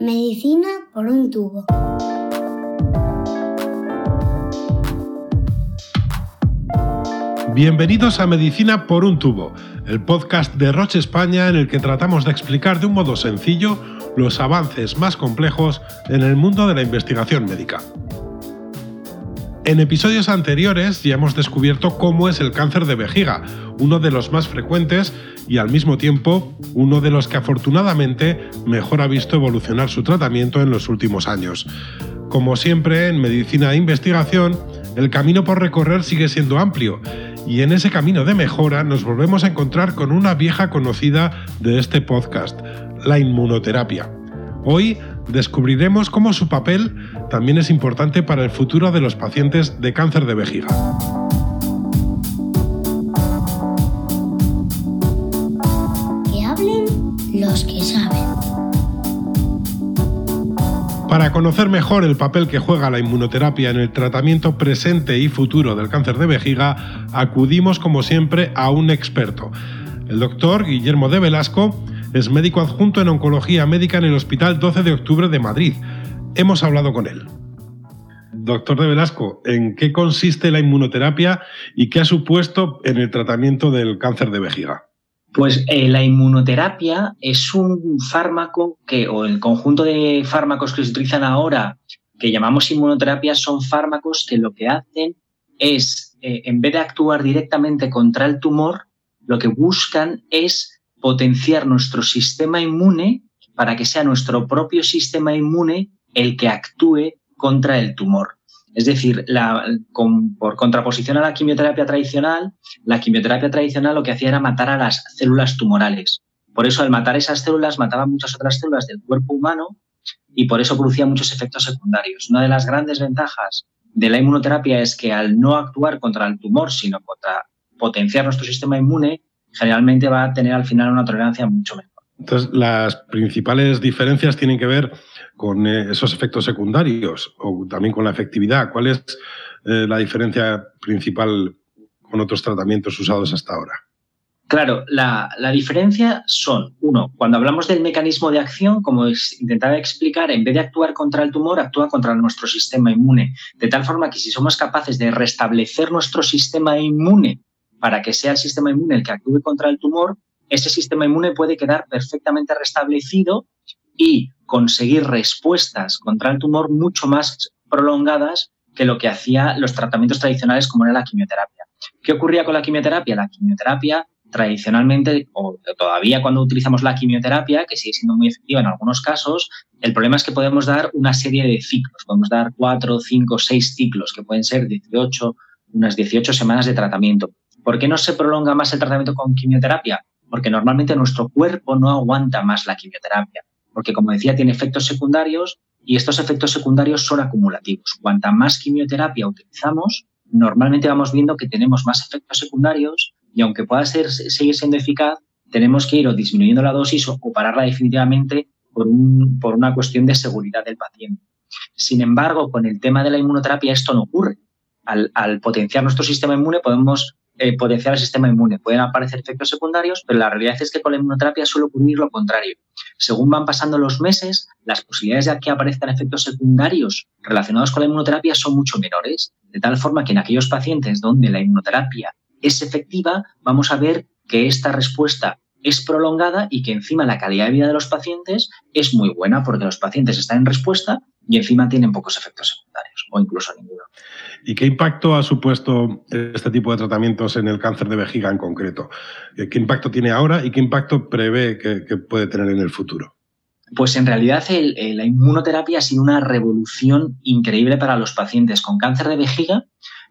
Medicina por un tubo. Bienvenidos a Medicina por un tubo, el podcast de Roche España en el que tratamos de explicar de un modo sencillo los avances más complejos en el mundo de la investigación médica. En episodios anteriores ya hemos descubierto cómo es el cáncer de vejiga, uno de los más frecuentes y al mismo tiempo uno de los que afortunadamente mejor ha visto evolucionar su tratamiento en los últimos años. Como siempre en medicina e investigación, el camino por recorrer sigue siendo amplio y en ese camino de mejora nos volvemos a encontrar con una vieja conocida de este podcast, la inmunoterapia. Hoy descubriremos cómo su papel también es importante para el futuro de los pacientes de cáncer de vejiga. Que hablen los que saben. Para conocer mejor el papel que juega la inmunoterapia en el tratamiento presente y futuro del cáncer de vejiga, acudimos como siempre a un experto. El doctor Guillermo de Velasco es médico adjunto en oncología médica en el Hospital 12 de Octubre de Madrid. Hemos hablado con él. Doctor de Velasco, ¿en qué consiste la inmunoterapia y qué ha supuesto en el tratamiento del cáncer de vejiga? Pues eh, la inmunoterapia es un fármaco que, o el conjunto de fármacos que se utilizan ahora, que llamamos inmunoterapia, son fármacos que lo que hacen es, eh, en vez de actuar directamente contra el tumor, lo que buscan es potenciar nuestro sistema inmune para que sea nuestro propio sistema inmune el que actúe contra el tumor. Es decir, por contraposición a la quimioterapia tradicional, la quimioterapia tradicional lo que hacía era matar a las células tumorales. Por eso, al matar esas células, mataba muchas otras células del cuerpo humano y por eso producía muchos efectos secundarios. Una de las grandes ventajas de la inmunoterapia es que al no actuar contra el tumor, sino contra potenciar nuestro sistema inmune, generalmente va a tener al final una tolerancia mucho mejor. Entonces, las principales diferencias tienen que ver con eh, esos efectos secundarios o también con la efectividad. ¿Cuál es eh, la diferencia principal con otros tratamientos usados hasta ahora? Claro, la, diferencia son, uno, cuando hablamos del mecanismo de acción, como intentaba explicar, en vez de actuar contra el tumor, actúa contra nuestro sistema inmune. De tal forma que si somos capaces de restablecer nuestro sistema inmune para que sea el sistema inmune el que actúe contra el tumor, ese sistema inmune puede quedar perfectamente restablecido y conseguir respuestas contra el tumor mucho más prolongadas que lo que hacía los tratamientos tradicionales como era la quimioterapia. ¿Qué ocurría con la quimioterapia? La quimioterapia tradicionalmente, o todavía cuando utilizamos la quimioterapia, que sigue siendo muy efectiva en algunos casos, el problema es que podemos dar una serie de ciclos, podemos dar cuatro, cinco, seis ciclos, que pueden ser 18, unas 18 semanas de tratamiento. ¿Por qué no se prolonga más el tratamiento con quimioterapia? Porque normalmente nuestro cuerpo no aguanta más la quimioterapia porque como decía, tiene efectos secundarios y estos efectos secundarios son acumulativos. Cuanta más quimioterapia utilizamos, normalmente vamos viendo que tenemos más efectos secundarios y aunque pueda ser, seguir siendo eficaz, tenemos que ir o disminuyendo la dosis o, pararla definitivamente por, una cuestión de seguridad del paciente. Sin embargo, con el tema de la inmunoterapia esto no ocurre. Al, potenciar nuestro sistema inmune podemos eh, potenciar el sistema inmune. Pueden aparecer efectos secundarios, pero la realidad es que con la inmunoterapia suele ocurrir lo contrario. Según van pasando los meses, las posibilidades de que aparezcan efectos secundarios relacionados con la inmunoterapia son mucho menores, de tal forma que en aquellos pacientes donde la inmunoterapia es efectiva, vamos a ver que esta respuesta es prolongada y que encima la calidad de vida de los pacientes es muy buena porque los pacientes están en respuesta y encima tienen pocos efectos secundarios o incluso ninguno. ¿Y qué impacto ha supuesto este tipo de tratamientos en el cáncer de vejiga en concreto? ¿Qué impacto tiene ahora y qué impacto prevé que, puede tener en el futuro? Pues en realidad la inmunoterapia ha sido una revolución increíble para los pacientes con cáncer de vejiga.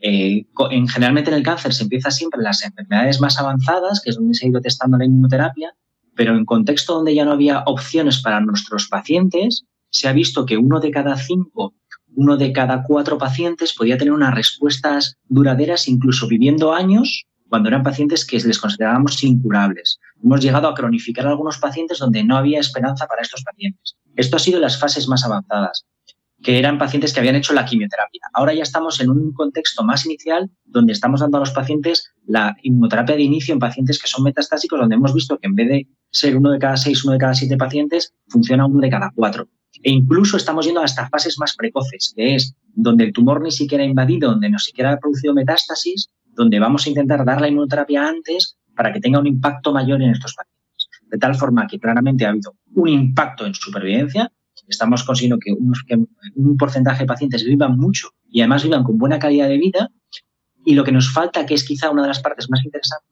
Eh, en, generalmente en el cáncer se empieza siempre en las enfermedades más avanzadas, que es donde se ha ido testando la inmunoterapia, pero en contexto donde ya no había opciones para nuestros pacientes, se ha visto que uno de cada cinco uno de cada cuatro pacientes podía tener unas respuestas duraderas, incluso viviendo años, cuando eran pacientes que les considerábamos incurables. Hemos llegado a cronificar a algunos pacientes donde no había esperanza para estos pacientes. Esto ha sido las fases más avanzadas, que eran pacientes que habían hecho la quimioterapia. Ahora ya estamos en un contexto más inicial donde estamos dando a los pacientes la inmunoterapia de inicio en pacientes que son metastásicos, donde hemos visto que en vez de ser uno de cada seis, uno de cada siete pacientes, funciona uno de cada cuatro. E incluso estamos yendo hasta fases más precoces, que es donde el tumor ni siquiera ha invadido, donde no siquiera ha producido metástasis, donde vamos a intentar dar la inmunoterapia antes para que tenga un impacto mayor en estos pacientes. De tal forma que claramente ha habido un impacto en supervivencia, estamos consiguiendo que, un porcentaje de pacientes vivan mucho y además vivan con buena calidad de vida. Y lo que nos falta, que es quizá una de las partes más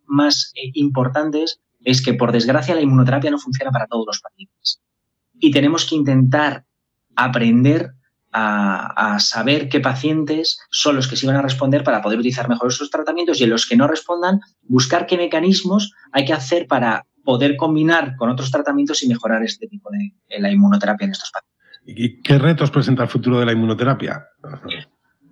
más eh, importantes, es que por desgracia la inmunoterapia no funciona para todos los pacientes. Y tenemos que intentar aprender a, saber qué pacientes son los que sí van a responder para poder utilizar mejor esos tratamientos y en los que no respondan, buscar qué mecanismos hay que hacer para poder combinar con otros tratamientos y mejorar este tipo de, la inmunoterapia en estos pacientes. ¿Y qué retos presenta el futuro de la inmunoterapia?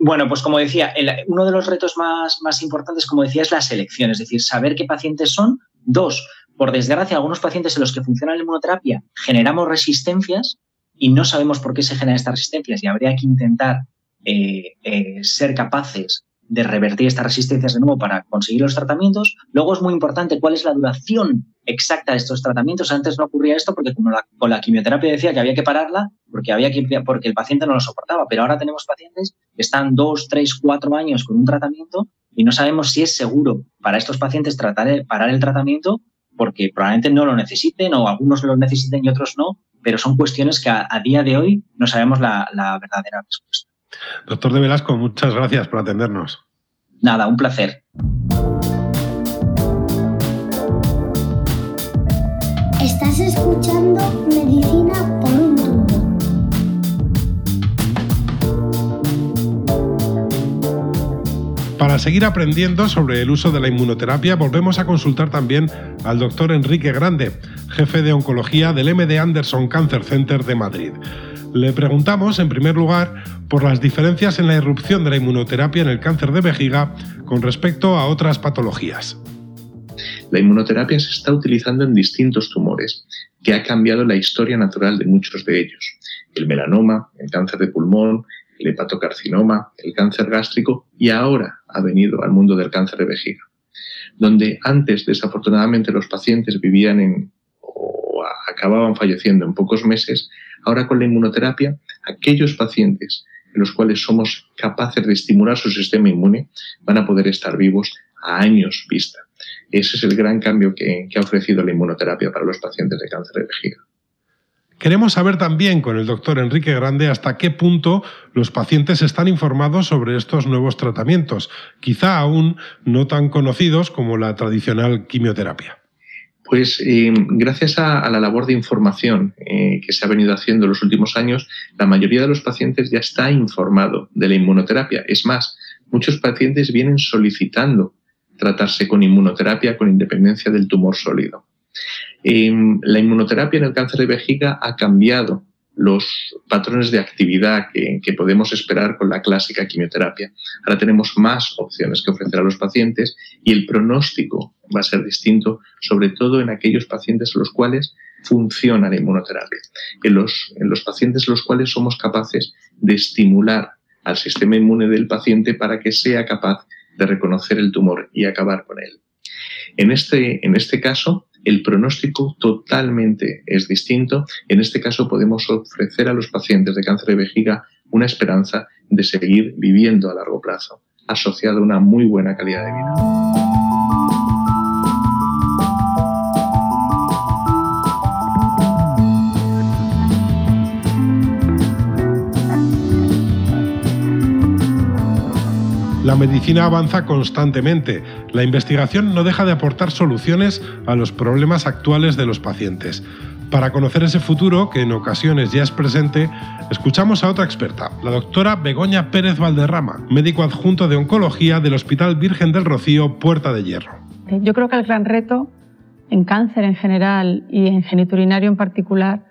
Bueno, pues como decía, uno de los retos más, más importantes, como decía, es la selección, es decir, saber qué pacientes son. Dos, por desgracia, algunos pacientes en los que funciona la inmunoterapia generamos resistencias y no sabemos por qué se generan estas resistencias y habría que intentar eh, eh, ser capaces de revertir estas resistencias de nuevo para conseguir los tratamientos. Luego es muy importante cuál es la duración exacta de estos tratamientos. Antes no ocurría esto porque como con la quimioterapia decía que había que pararla porque, había que, porque el paciente no lo soportaba, pero ahora tenemos pacientes que están dos, tres, cuatro años con un tratamiento y no sabemos si es seguro para estos pacientes tratar parar el tratamiento porque probablemente no lo necesiten o algunos lo necesiten y otros no, pero son cuestiones que a, día de hoy no sabemos la, la verdadera respuesta. Doctor de Velasco, muchas gracias por atendernos. Nada, un placer. Estás escuchando Medicina Para seguir aprendiendo sobre el uso de la inmunoterapia, volvemos a consultar también al doctor Enrique Grande, jefe de oncología del MD Anderson Cancer Center de Madrid. Le preguntamos, en primer lugar, por las diferencias en la irrupción de la inmunoterapia en el cáncer de vejiga con respecto a otras patologías. La inmunoterapia se está utilizando en distintos tumores, que ha cambiado la historia natural de muchos de ellos. El melanoma, el cáncer de pulmón, el hepatocarcinoma, el cáncer gástrico y ahora ha venido al mundo del cáncer de vejiga, donde antes desafortunadamente los pacientes vivían en o acababan falleciendo en pocos meses, ahora con la inmunoterapia aquellos pacientes en los cuales somos capaces de estimular su sistema inmune van a poder estar vivos a años vista. Ese es el gran cambio que, que ha ofrecido la inmunoterapia para los pacientes de cáncer de vejiga. Queremos saber también con el doctor Enrique Grande hasta qué punto los pacientes están informados sobre estos nuevos tratamientos, quizá aún no tan conocidos como la tradicional quimioterapia. Pues eh, gracias a, la labor de información eh, que se ha venido haciendo en los últimos años, la mayoría de los pacientes ya está informado de la inmunoterapia. Es más, muchos pacientes vienen solicitando tratarse con inmunoterapia con independencia del tumor sólido. Em, la inmunoterapia en el cáncer de vejiga ha cambiado los patrones de actividad que, podemos esperar con la clásica quimioterapia. Ahora tenemos más opciones que ofrecer a los pacientes y el pronóstico va a ser distinto, sobre todo en aquellos pacientes en los cuales funciona la inmunoterapia, en los, en los pacientes en los cuales somos capaces de estimular al sistema inmune del paciente para que sea capaz de reconocer el tumor y acabar con él. En este, en este caso, el pronóstico totalmente es distinto. En este caso podemos ofrecer a los pacientes de cáncer de vejiga una esperanza de seguir viviendo a largo plazo, asociado a una muy buena calidad de vida. La medicina avanza constantemente. La investigación no deja de aportar soluciones a los problemas actuales de los pacientes. Para conocer ese futuro, que en ocasiones ya es presente, escuchamos a otra experta, la doctora Begoña Pérez Valderrama, médico adjunto de oncología del Hospital Virgen del Rocío, Puerta de Hierro. Yo creo que el gran reto en cáncer en general y en geniturinario en particular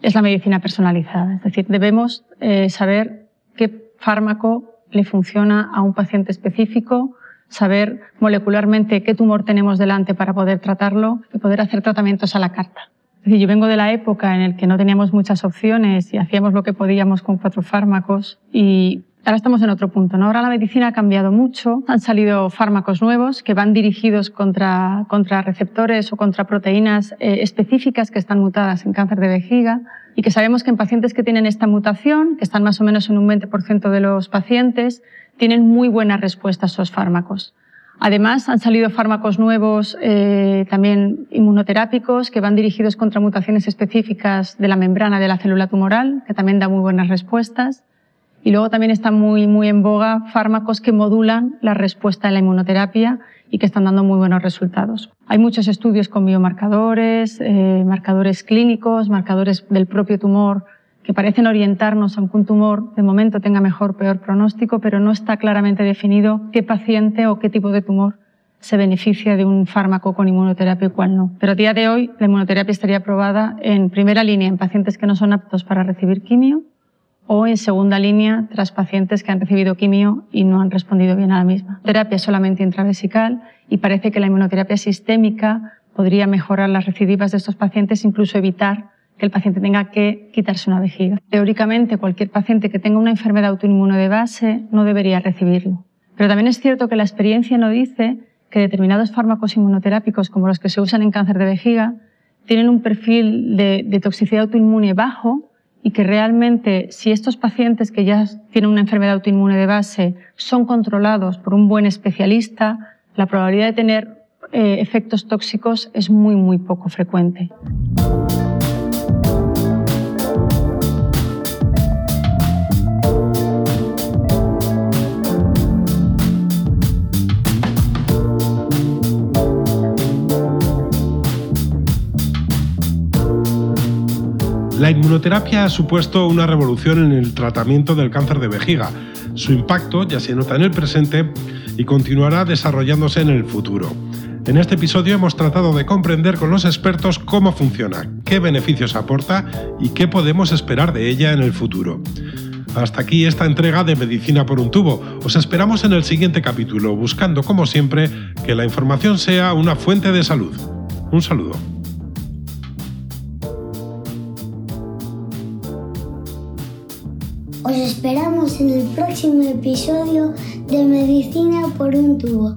es la medicina personalizada. Es decir, debemos eh, saber qué fármaco le funciona a un paciente específico, saber molecularmente qué tumor tenemos delante para poder tratarlo y poder hacer tratamientos a la carta. Es yo vengo de la época en la que no teníamos muchas opciones y hacíamos lo que podíamos con cuatro fármacos y Ahora estamos en otro punto. ¿no? Ahora la medicina ha cambiado mucho. Han salido fármacos nuevos que van dirigidos contra, contra receptores o contra proteínas eh, específicas que están mutadas en cáncer de vejiga y que sabemos que en pacientes que tienen esta mutación, que están más o menos en un 20% de los pacientes, tienen muy buena respuesta a esos fármacos. Además, han salido fármacos nuevos, eh, también inmunoterápicos, que van dirigidos contra mutaciones específicas de la membrana de la célula tumoral, que también dan muy buenas respuestas. Y luego también están muy, muy en boga fármacos que modulan la respuesta en la inmunoterapia y que están dando muy buenos resultados. Hay muchos estudios con biomarcadores, eh, marcadores clínicos, marcadores del propio tumor que parecen orientarnos a un tumor de momento tenga mejor o peor pronóstico, pero no está claramente definido qué paciente o qué tipo de tumor se beneficia de un fármaco con inmunoterapia y cuál no. Pero a día de hoy la inmunoterapia estaría aprobada en primera línea en pacientes que no son aptos para recibir quimio o en segunda línea tras pacientes que han recibido quimio y no han respondido bien a la misma. Terapia solamente intravesical y parece que la inmunoterapia sistémica podría mejorar las recidivas de estos pacientes, incluso evitar que el paciente tenga que quitarse una vejiga. Teóricamente, cualquier paciente que tenga una enfermedad autoinmune de base no debería recibirlo. Pero también es cierto que la experiencia no dice que determinados fármacos inmunoterápicos, como los que se usan en cáncer de vejiga, tienen un perfil de, de toxicidad autoinmune bajo y que realmente si estos pacientes que ya tienen una enfermedad autoinmune de base son controlados por un buen especialista, la probabilidad de tener eh, efectos tóxicos es muy, muy poco frecuente. La inmunoterapia ha supuesto una revolución en el tratamiento del cáncer de vejiga. Su impacto ya se nota en el presente y continuará desarrollándose en el futuro. En este episodio hemos tratado de comprender con los expertos cómo funciona, qué beneficios aporta y qué podemos esperar de ella en el futuro. Hasta aquí esta entrega de Medicina por un tubo. Os esperamos en el siguiente capítulo, buscando como siempre que la información sea una fuente de salud. Un saludo. Esperamos en el próximo episodio de Medicina por un tubo.